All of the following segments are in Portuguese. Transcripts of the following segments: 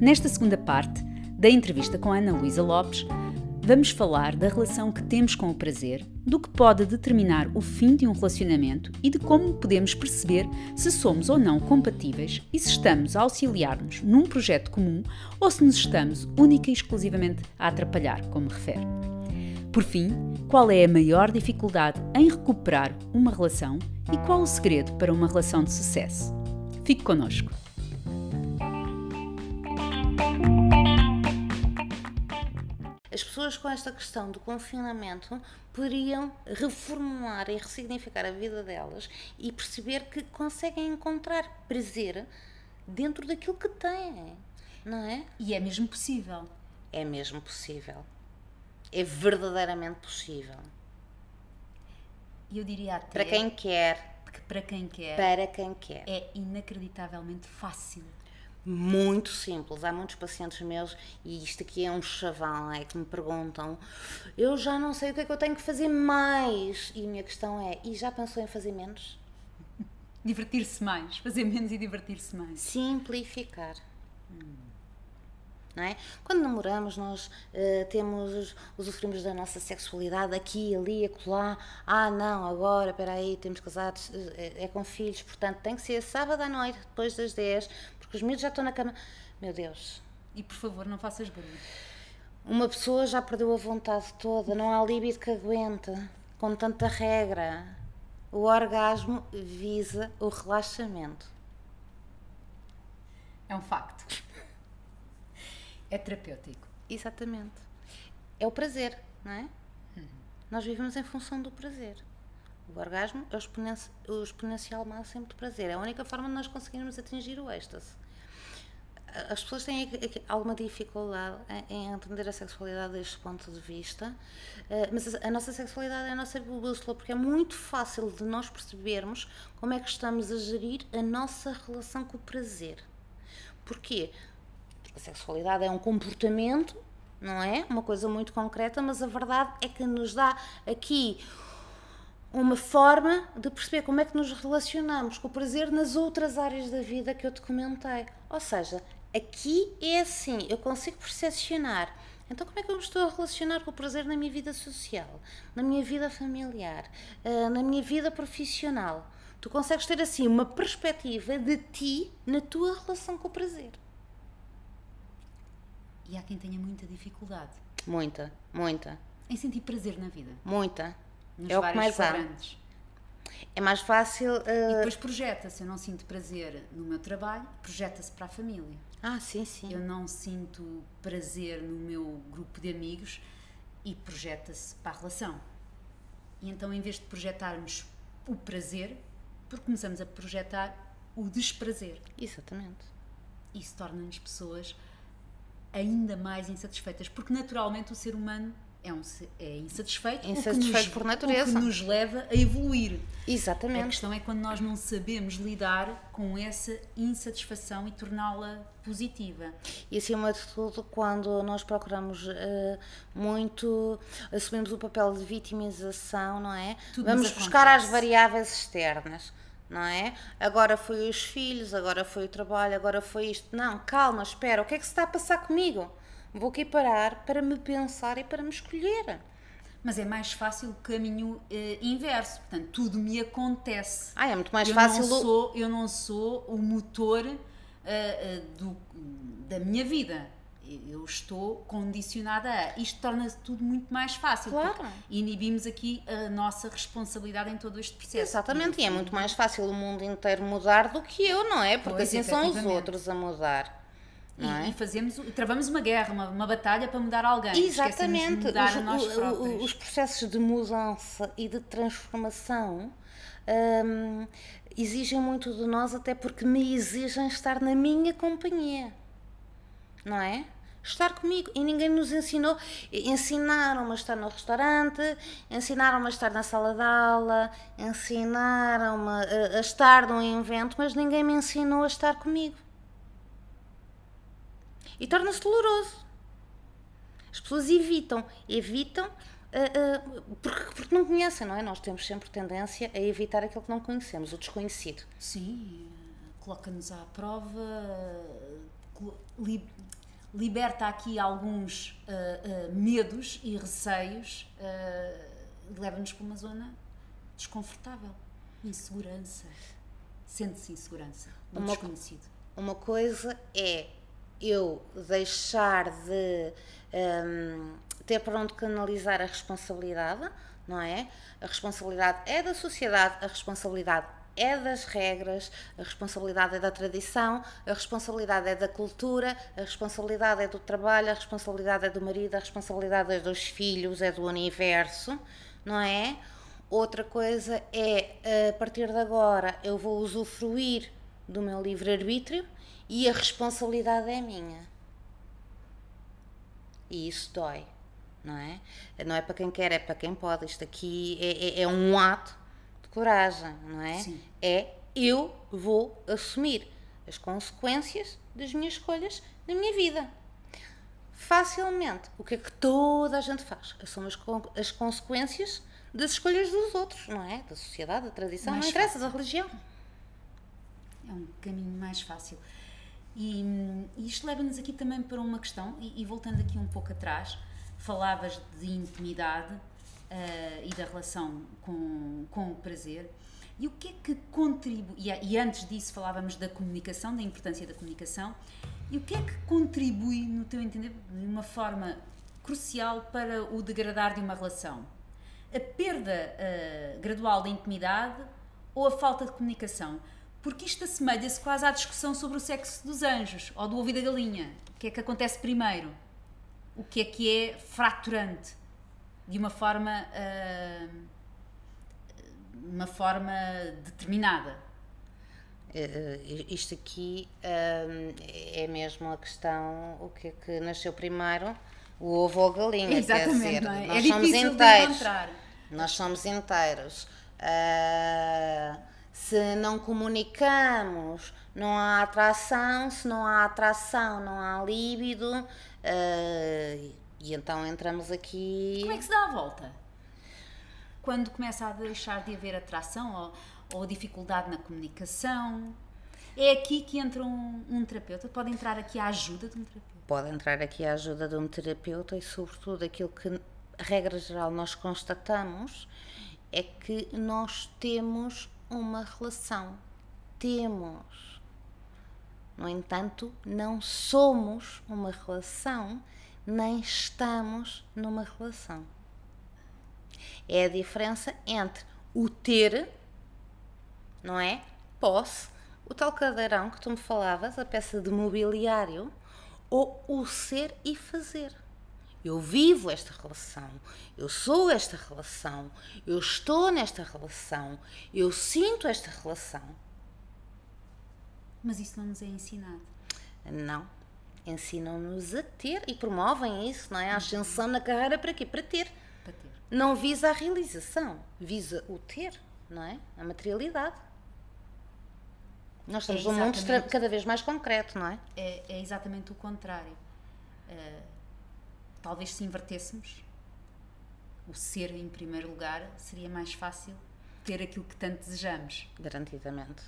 Nesta segunda parte da entrevista com Ana Luísa Lopes, vamos falar da relação que temos com o prazer, do que pode determinar o fim de um relacionamento e de como podemos perceber se somos ou não compatíveis e se estamos a auxiliar-nos num projeto comum ou se nos estamos única e exclusivamente a atrapalhar, como refere. Por fim, qual é a maior dificuldade em recuperar uma relação e qual o segredo para uma relação de sucesso? Fique connosco. As pessoas com esta questão do confinamento poderiam reformular e ressignificar a vida delas e perceber que conseguem encontrar prazer dentro daquilo que têm, não é? E é mesmo possível. É mesmo possível. É verdadeiramente possível. Eu diria até Para quem quer, que para quem quer para quem quer. é inacreditavelmente fácil. Muito simples. Há muitos pacientes meus, e isto aqui é um chavão, é que me perguntam: eu já não sei o que é que eu tenho que fazer mais. E a minha questão é: e já pensou em fazer menos? Divertir-se mais, fazer menos e divertir-se mais. Simplificar. Não é? Quando namoramos, nós eh, temos, usufruímos da nossa sexualidade aqui, ali, acolá. Ah, não, agora, espera aí, temos casados, eh, é, com filhos, portanto tem que ser sábado à noite, depois das 10, porque os miúdos já estão na cama. Meu Deus, E por favor, não faças barulho. uma pessoa já perdeu a vontade toda, não há líbido que aguenta, com tanta regra. O orgasmo visa o relaxamento. É um facto. É terapêutico. Exatamente. É o prazer, não é? Nós vivemos em função do prazer. O orgasmo é o, exponen- o exponencial máximo de prazer. É a única forma de nós conseguirmos atingir o êxtase. As pessoas têm alguma dificuldade em, entender a sexualidade deste ponto de vista, eh, mas a, a nossa sexualidade é a nossa bússola, porque é muito fácil de nós percebermos como é que estamos a gerir a nossa relação com o prazer. Porquê? Porque a sexualidade é um comportamento, não é? Uma coisa muito concreta, mas a verdade é que nos dá aqui uma forma de perceber como é que nos relacionamos com o prazer nas outras áreas da vida que eu te comentei. Ou seja, aqui é assim, eu consigo percepcionar. Então, como é que eu me estou a relacionar com o prazer na minha vida social, na minha vida familiar, eh, na minha vida profissional? Tu consegues ter assim uma perspectiva de ti na tua relação com o prazer. E há quem tenha muita dificuldade Muita, muita, em sentir prazer na vida. muita. Nos é o que mais há. É mais fácil. eh, E depois projeta-se. Eu não sinto prazer no meu trabalho, projeta-se para a família. Ah, sim, sim. Eu não sinto prazer no meu grupo de amigos e projeta-se para a relação. E então, em vez de projetarmos o prazer, começamos a projetar o desprazer. Exatamente. Isso torna-nos pessoas ainda mais insatisfeitas, porque naturalmente o ser humano é, um, é insatisfeito, o que Insatisfeito nos- por natureza. O que nos leva a evoluir. A Exatamente. questão é quando nós não sabemos lidar com essa insatisfação e torná-la positiva. E acima de tudo, quando nós procuramos eh, muito, assumimos o papel de vitimização, não é? Tudo Vamos buscar as variáveis externas, não é? Agora foi os filhos, agora foi o trabalho, agora foi isto. Não, calma, espera, o que é que se está a passar comigo? Vou aqui parar para me pensar e para me escolher. Mas é mais fácil o caminho eh, inverso, portanto, tudo me acontece. Ah, é muito mais eu fácil. Não sou, eu não sou o motor eh, eh, do- da minha vida. Eu estou condicionada a. Isto torna-se tudo muito mais fácil. Claro. Inibimos aqui a nossa responsabilidade em todo este processo. Exatamente, e é muito mais fácil o mundo inteiro mudar do que eu, não é? Porque Pois, assim são os outros a mudar. E, é? e fazemos, travamos uma guerra, uma, uma batalha para mudar alguém. Exatamente. Os, o- os processos de mudança e de transformação hum, exigem muito de nós, até porque me exigem estar na minha companhia. Não é? Estar comigo. E ninguém nos ensinou. Ensinaram-me a estar no restaurante, ensinaram-me a estar na sala de aula, ensinaram-me a, a estar num evento, mas ninguém me ensinou a estar comigo. E torna-se doloroso. As pessoas evitam, evitam ah, ah, porque, porque não conhecem, não é? Nós temos sempre tendência a evitar aquilo que não conhecemos, o desconhecido. Sim, coloca-nos à prova li, liberta aqui alguns uh, uh, medos e receios, uh, leva-nos para uma zona desconfortável, insegurança. Sente-se insegurança uma, desconhecido. Uma coisa é eu deixar de um, ter para onde canalizar a responsabilidade, não é? A responsabilidade é da sociedade, a responsabilidade é das regras, a responsabilidade é da tradição, a responsabilidade é da cultura, a responsabilidade é do trabalho, a responsabilidade é do marido, a responsabilidade é dos filhos, é do universo, não é? Outra coisa é, a partir de agora, eu vou usufruir do meu livre-arbítrio e a responsabilidade é minha. E isso dói, não é? Não é para quem quer, é para quem pode. Isto aqui é, é, é um ato de coragem, não é? Sim. É eu vou assumir as consequências das minhas escolhas na minha vida. Facilmente, o que é que toda a gente faz? Assume as, as consequências das escolhas dos outros, não é? Da sociedade, da tradição, mais não interessa, da religião. É um caminho mais fácil. E, e isto leva-nos aqui também para uma questão, e, e, voltando aqui um pouco atrás, falavas de intimidade uh, e da relação com, com o prazer. E o que é que contribui, e, antes disso falávamos da comunicação, da importância da comunicação, e o que é que contribui, no teu entender, de uma forma crucial para o degradar de uma relação? A perda uh, gradual da intimidade ou a falta de comunicação? Porque isto assemelha-se quase à discussão sobre o sexo dos anjos ou do ouvido da galinha. O que é que acontece primeiro? O que é que é fraturante? De uma forma. Uh, uma forma determinada. Uh, isto aqui uh, é mesmo a questão: o que é que nasceu primeiro? O ovo ou a galinha? Exatamente, quer dizer, não é? nós é somos inteiros. Nós somos inteiros. Uh, se não comunicamos, não há atração, se não há atração, não há líbido, uh, e então entramos aqui. Como é que se dá a volta? Quando começa a deixar de haver atração ou, ou dificuldade na comunicação? É aqui que entra um, um terapeuta? Pode entrar aqui a ajuda de um terapeuta? Pode entrar aqui a ajuda de um terapeuta e, sobretudo, aquilo que, regra geral, nós constatamos é que nós temos uma relação. Temos. No entanto, não somos uma relação, nem estamos numa relação. É a diferença entre o ter, não é? Posse, o tal cadeirão que tu me falavas, a peça de mobiliário, ou o ser e fazer. Eu vivo esta relação, eu sou esta relação, eu estou nesta relação, eu sinto esta relação. Mas isso não nos é ensinado. Não. Ensinam-nos a ter e promovem isso, não é? A ascensão na carreira para quê? Para ter. Para ter. Não visa a realização, visa o ter, não é? A materialidade. Nós estamos é num mundo cada vez mais concreto, não é? É, é exatamente o contrário. Uh, talvez se invertêssemos o ser em primeiro lugar, seria mais fácil ter aquilo que tanto desejamos. Garantidamente.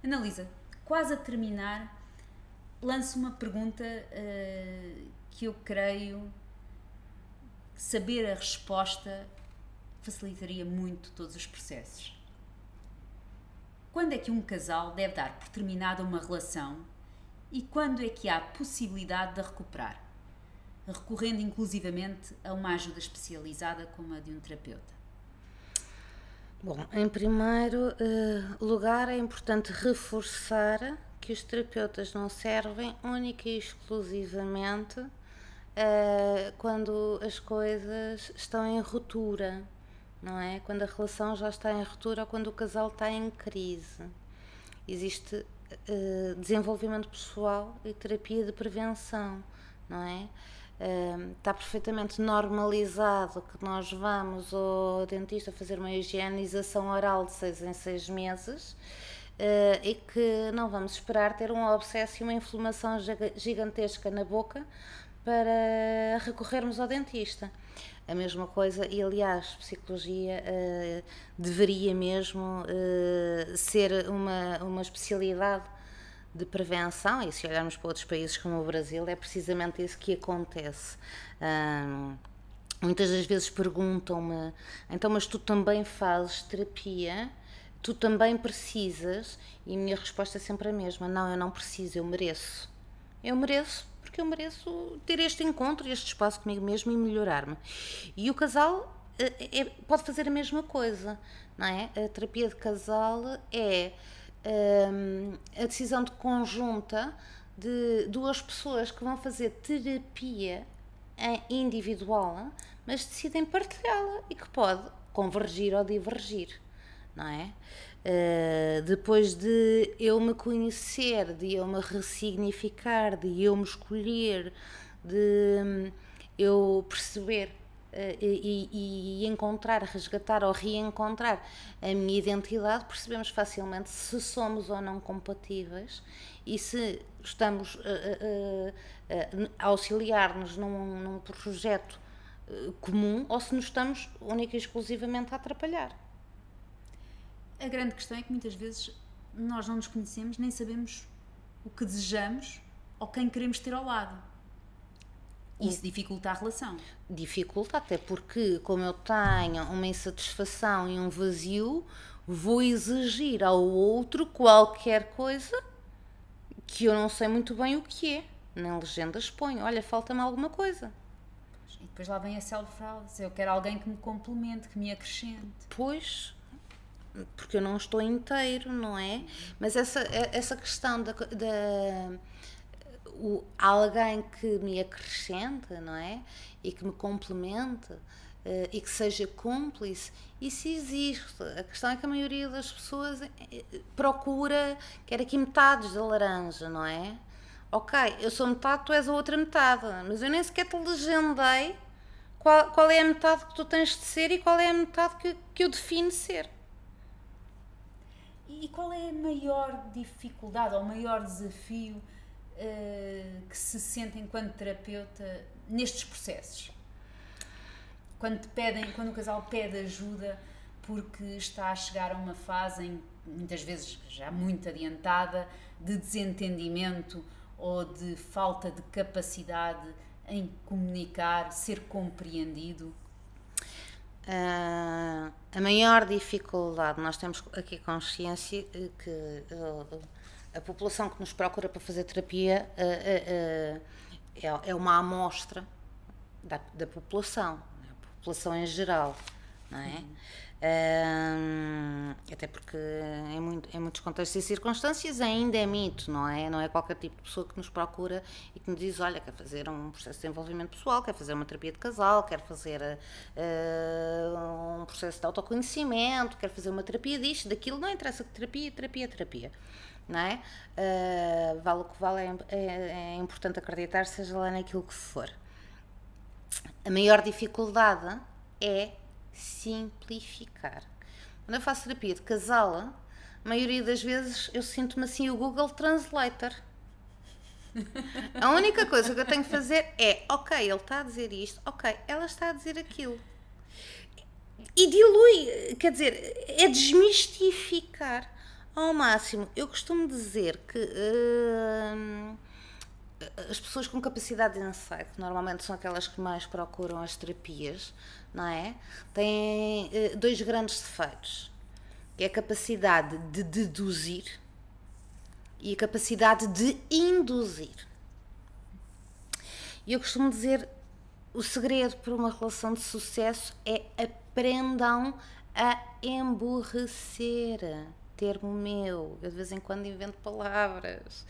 Analisa, quase a terminar, lanço uma pergunta uh, que eu creio que saber a resposta facilitaria muito todos os processos. Quando é que um casal deve dar por terminada uma relação e quando é que há possibilidade de recuperar, recorrendo inclusivamente a uma ajuda especializada como a de um terapeuta? Bom, em primeiro eh, lugar é importante reforçar que os terapeutas não servem única e exclusivamente uh, quando as coisas estão em ruptura, não é? Quando a relação já está em ruptura ou quando o casal está em crise. Existe uh, desenvolvimento pessoal e terapia de prevenção, não é? Uh, está perfeitamente normalizado que nós vamos ao dentista fazer uma higienização oral de seis em seis meses uh, e que não vamos esperar ter um abscesso e uma inflamação gigantesca na boca para recorrermos ao dentista. A mesma coisa. E aliás psicologia uh, deveria mesmo uh, ser uma, uma especialidade de prevenção. E se olharmos para outros países como o Brasil é precisamente isso que acontece. Uh, muitas das vezes perguntam-me então mas tu também fazes terapia? Tu também precisas? E a minha resposta é sempre a mesma. Não eu não preciso eu mereço. Eu mereço porque eu mereço ter este encontro, este espaço comigo mesmo e melhorar-me. E o casal é, é, pode fazer a mesma coisa, não é? A terapia de casal é um, a decisão de conjunta de duas pessoas que vão fazer terapia individual, mas decidem partilhá-la e que pode convergir ou divergir, não é? Uh, depois de eu me conhecer, de eu me ressignificar, de eu me escolher, de hum, eu perceber uh, e, e, encontrar, resgatar ou reencontrar a minha identidade, percebemos facilmente se somos ou não compatíveis e se estamos a auxiliar-nos num, num projeto comum ou se nos estamos única e exclusivamente a atrapalhar. A grande questão é que muitas vezes nós não nos conhecemos nem sabemos o que desejamos ou quem queremos ter ao lado. Isso dificulta a relação. Dificulta, até porque, como eu tenho uma insatisfação e um vazio, vou exigir ao outro qualquer coisa que eu não sei muito bem o que é. Nem legendas ponho. Olha, falta-me alguma coisa. E depois lá vem a self-fraude. Eu quero alguém que me complemente, que me acrescente. Pois, porque eu não estou inteiro, não é? Mas essa, essa questão da, o, alguém que me acrescente, não é? E que me complemente uh, e que seja cúmplice, isso existe. A questão é que a maioria das pessoas eh, procura, quer aqui metades da laranja, não é? Ok, eu sou metade, tu és a outra metade, mas eu nem sequer te legendei qual, qual é a metade que tu tens de ser e qual é a metade que, que eu defino ser. E qual é a maior dificuldade ou o maior desafio uh, que se sente enquanto terapeuta nestes processos? Quando te pedem, quando o casal pede ajuda porque está a chegar a uma fase em, muitas vezes já muito adiantada de desentendimento ou de falta de capacidade em comunicar, ser compreendido? Uh, a maior dificuldade, nós temos aqui consciência que uh, a população que nos procura para fazer terapia uh, é, é, uma amostra da, da população, né? a população em geral, não é? Uhum até porque em, muito, em, muitos contextos e circunstâncias ainda é mito, não é? Não é qualquer tipo de pessoa que nos procura e que nos diz: olha, quer fazer um processo de desenvolvimento pessoal, quer fazer uma terapia de casal, quer fazer uh, um processo de autoconhecimento, quer fazer uma terapia disto, daquilo. Não interessa que terapia, terapia, terapia. Não é? Uh, vale o que vale, é, é, é importante acreditar, seja lá naquilo que for. A maior dificuldade é simplificar. Quando eu faço terapia de casal, a maioria das vezes eu sinto-me assim o Google Translator. A única coisa que eu tenho que fazer é, ok, ele está a dizer isto, ok, ela está a dizer aquilo. E dilui, quer dizer, é desmistificar ao máximo. Eu costumo dizer que uh, as pessoas com capacidade de insight normalmente são aquelas que mais procuram as terapias, não é? Têm uh, dois grandes defeitos, que é a capacidade de deduzir e a capacidade de induzir. E eu costumo dizer, o segredo para uma relação de sucesso é aprendam a emborrecer. Termo meu, eu de vez em quando invento palavras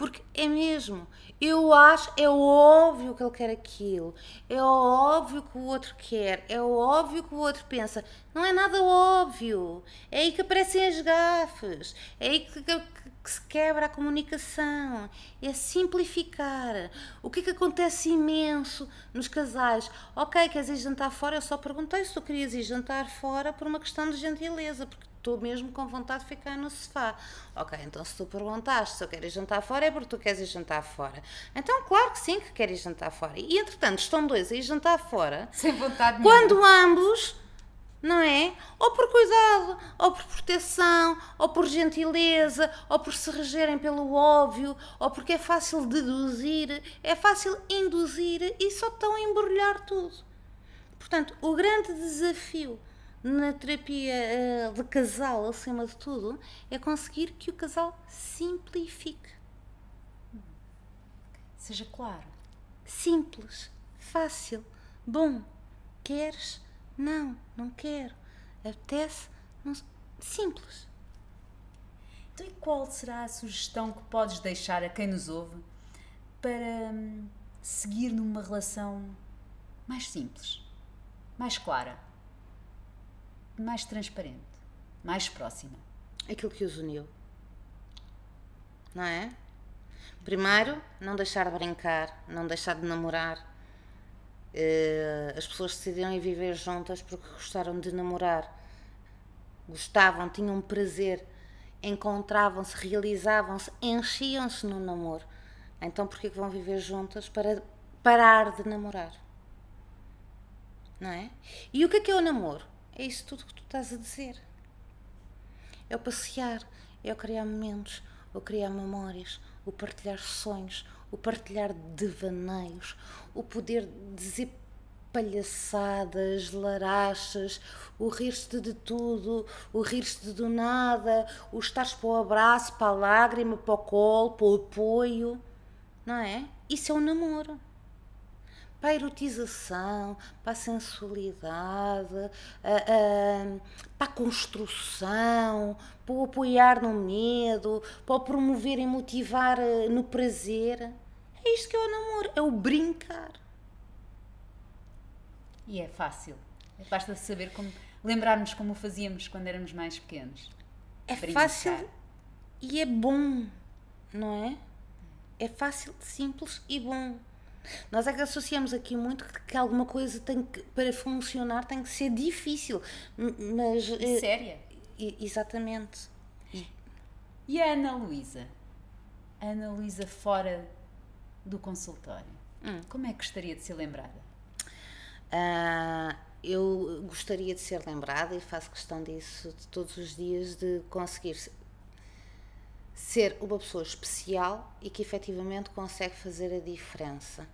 porque é mesmo. Eu acho, é óbvio que ele quer aquilo. É óbvio que o outro quer. É óbvio que o outro pensa. Não é nada óbvio. É aí que aparecem as gafes. É aí que, que, que se quebra a comunicação. É simplificar. O que é que acontece imenso nos casais? Ok, queres ir jantar fora? Eu só perguntei se tu querias ir jantar fora por uma questão de gentileza. Porque estou mesmo com vontade de ficar no sofá. Ok, então se tu perguntaste se eu quero ir jantar fora, é porque tu queres ir jantar fora. Então, claro que sim, que quero ir jantar fora. E entretanto, estão dois a ir jantar fora. Sem vontade Quando nenhuma. ambos, não é? Ou por cuidado, ou por proteção, ou por gentileza, ou por se regerem pelo óbvio, ou porque é fácil deduzir, é fácil induzir e só estão a embrulhar tudo. Portanto, o grande desafio na terapia eh, de casal, acima de tudo, é conseguir que o casal simplifique. Seja claro. Simples, fácil, bom. Queres? Não, não quero. Apetece? Não... Simples. Então, e qual será a sugestão que podes deixar a quem nos ouve para hum, seguir numa relação mais simples, mais clara, mais transparente, mais próxima? Aquilo que os uniu. Não é? Primeiro, não deixar de brincar, não deixar de namorar. Eh, as pessoas decidiram ir viver juntas porque gostaram de namorar. Gostavam, tinham prazer, encontravam-se, realizavam-se, enchiam-se no namoro. Então, porquê que vão viver juntas para parar de namorar? Não é? E o que é que é o namoro? É isso tudo que tu estás a dizer. É o passear, é o criar momentos, o criar memórias, o partilhar sonhos, o partilhar devaneios, o poder dizer palhaçadas, larachas, o rir-te de tudo, o rir-te do nada, o estares para o abraço, para a lágrima, para o colo, para o apoio, não é? Isso é o namoro para a erotização, para a sensualidade, a, a, para a construção, para o apoiar no medo, para o promover e motivar eh, no prazer. É isto que é o namoro, é o brincar. E é fácil. Basta saber como. lembrarmos como o fazíamos quando éramos mais pequenos. É Brincar. fácil e é bom, não é? É fácil, simples e bom. Nós é que associamos aqui muito que, alguma coisa tem que, para funcionar tem que ser difícil, mas eh, Séria. e- exatamente. E a Ana Luísa? Ana Luísa fora do consultório. Como é que gostaria de ser lembrada? Ah, eu gostaria de ser lembrada e faço questão disso de todos os dias de conseguir se- ser uma pessoa especial e que efetivamente consegue fazer a diferença.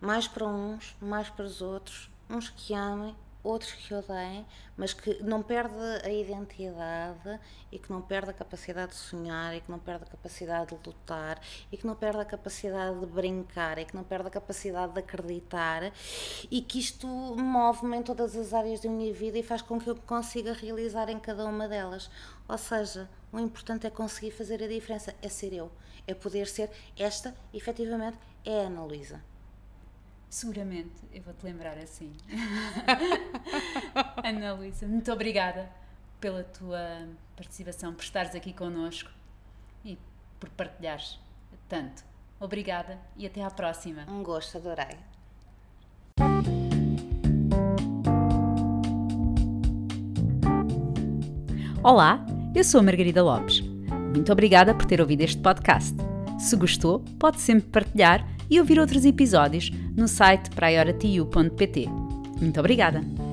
Mais para uns, mais para os outros, uns que amem, outros que odeiem, mas que não perde a identidade e que não perde a capacidade de sonhar e que não perde a capacidade de lutar e que não perde a capacidade de brincar e que não perde a capacidade de acreditar e que isto move-me em todas as áreas da minha vida e faz com que eu consiga realizar em cada uma delas. Ou seja, o importante é conseguir fazer a diferença, é ser eu, é poder ser esta, efetivamente, é a Ana Luísa. Seguramente eu vou-te lembrar assim. Ana Luísa, muito obrigada pela tua participação, por estares aqui connosco e por partilhares tanto. Obrigada e até à próxima. Um gosto, adorei. Olá, eu sou a Margarida Lopes. Muito obrigada por ter ouvido este podcast. Se gostou, pode sempre partilhar e ouvir outros episódios no site priorityou.pt. Muito obrigada!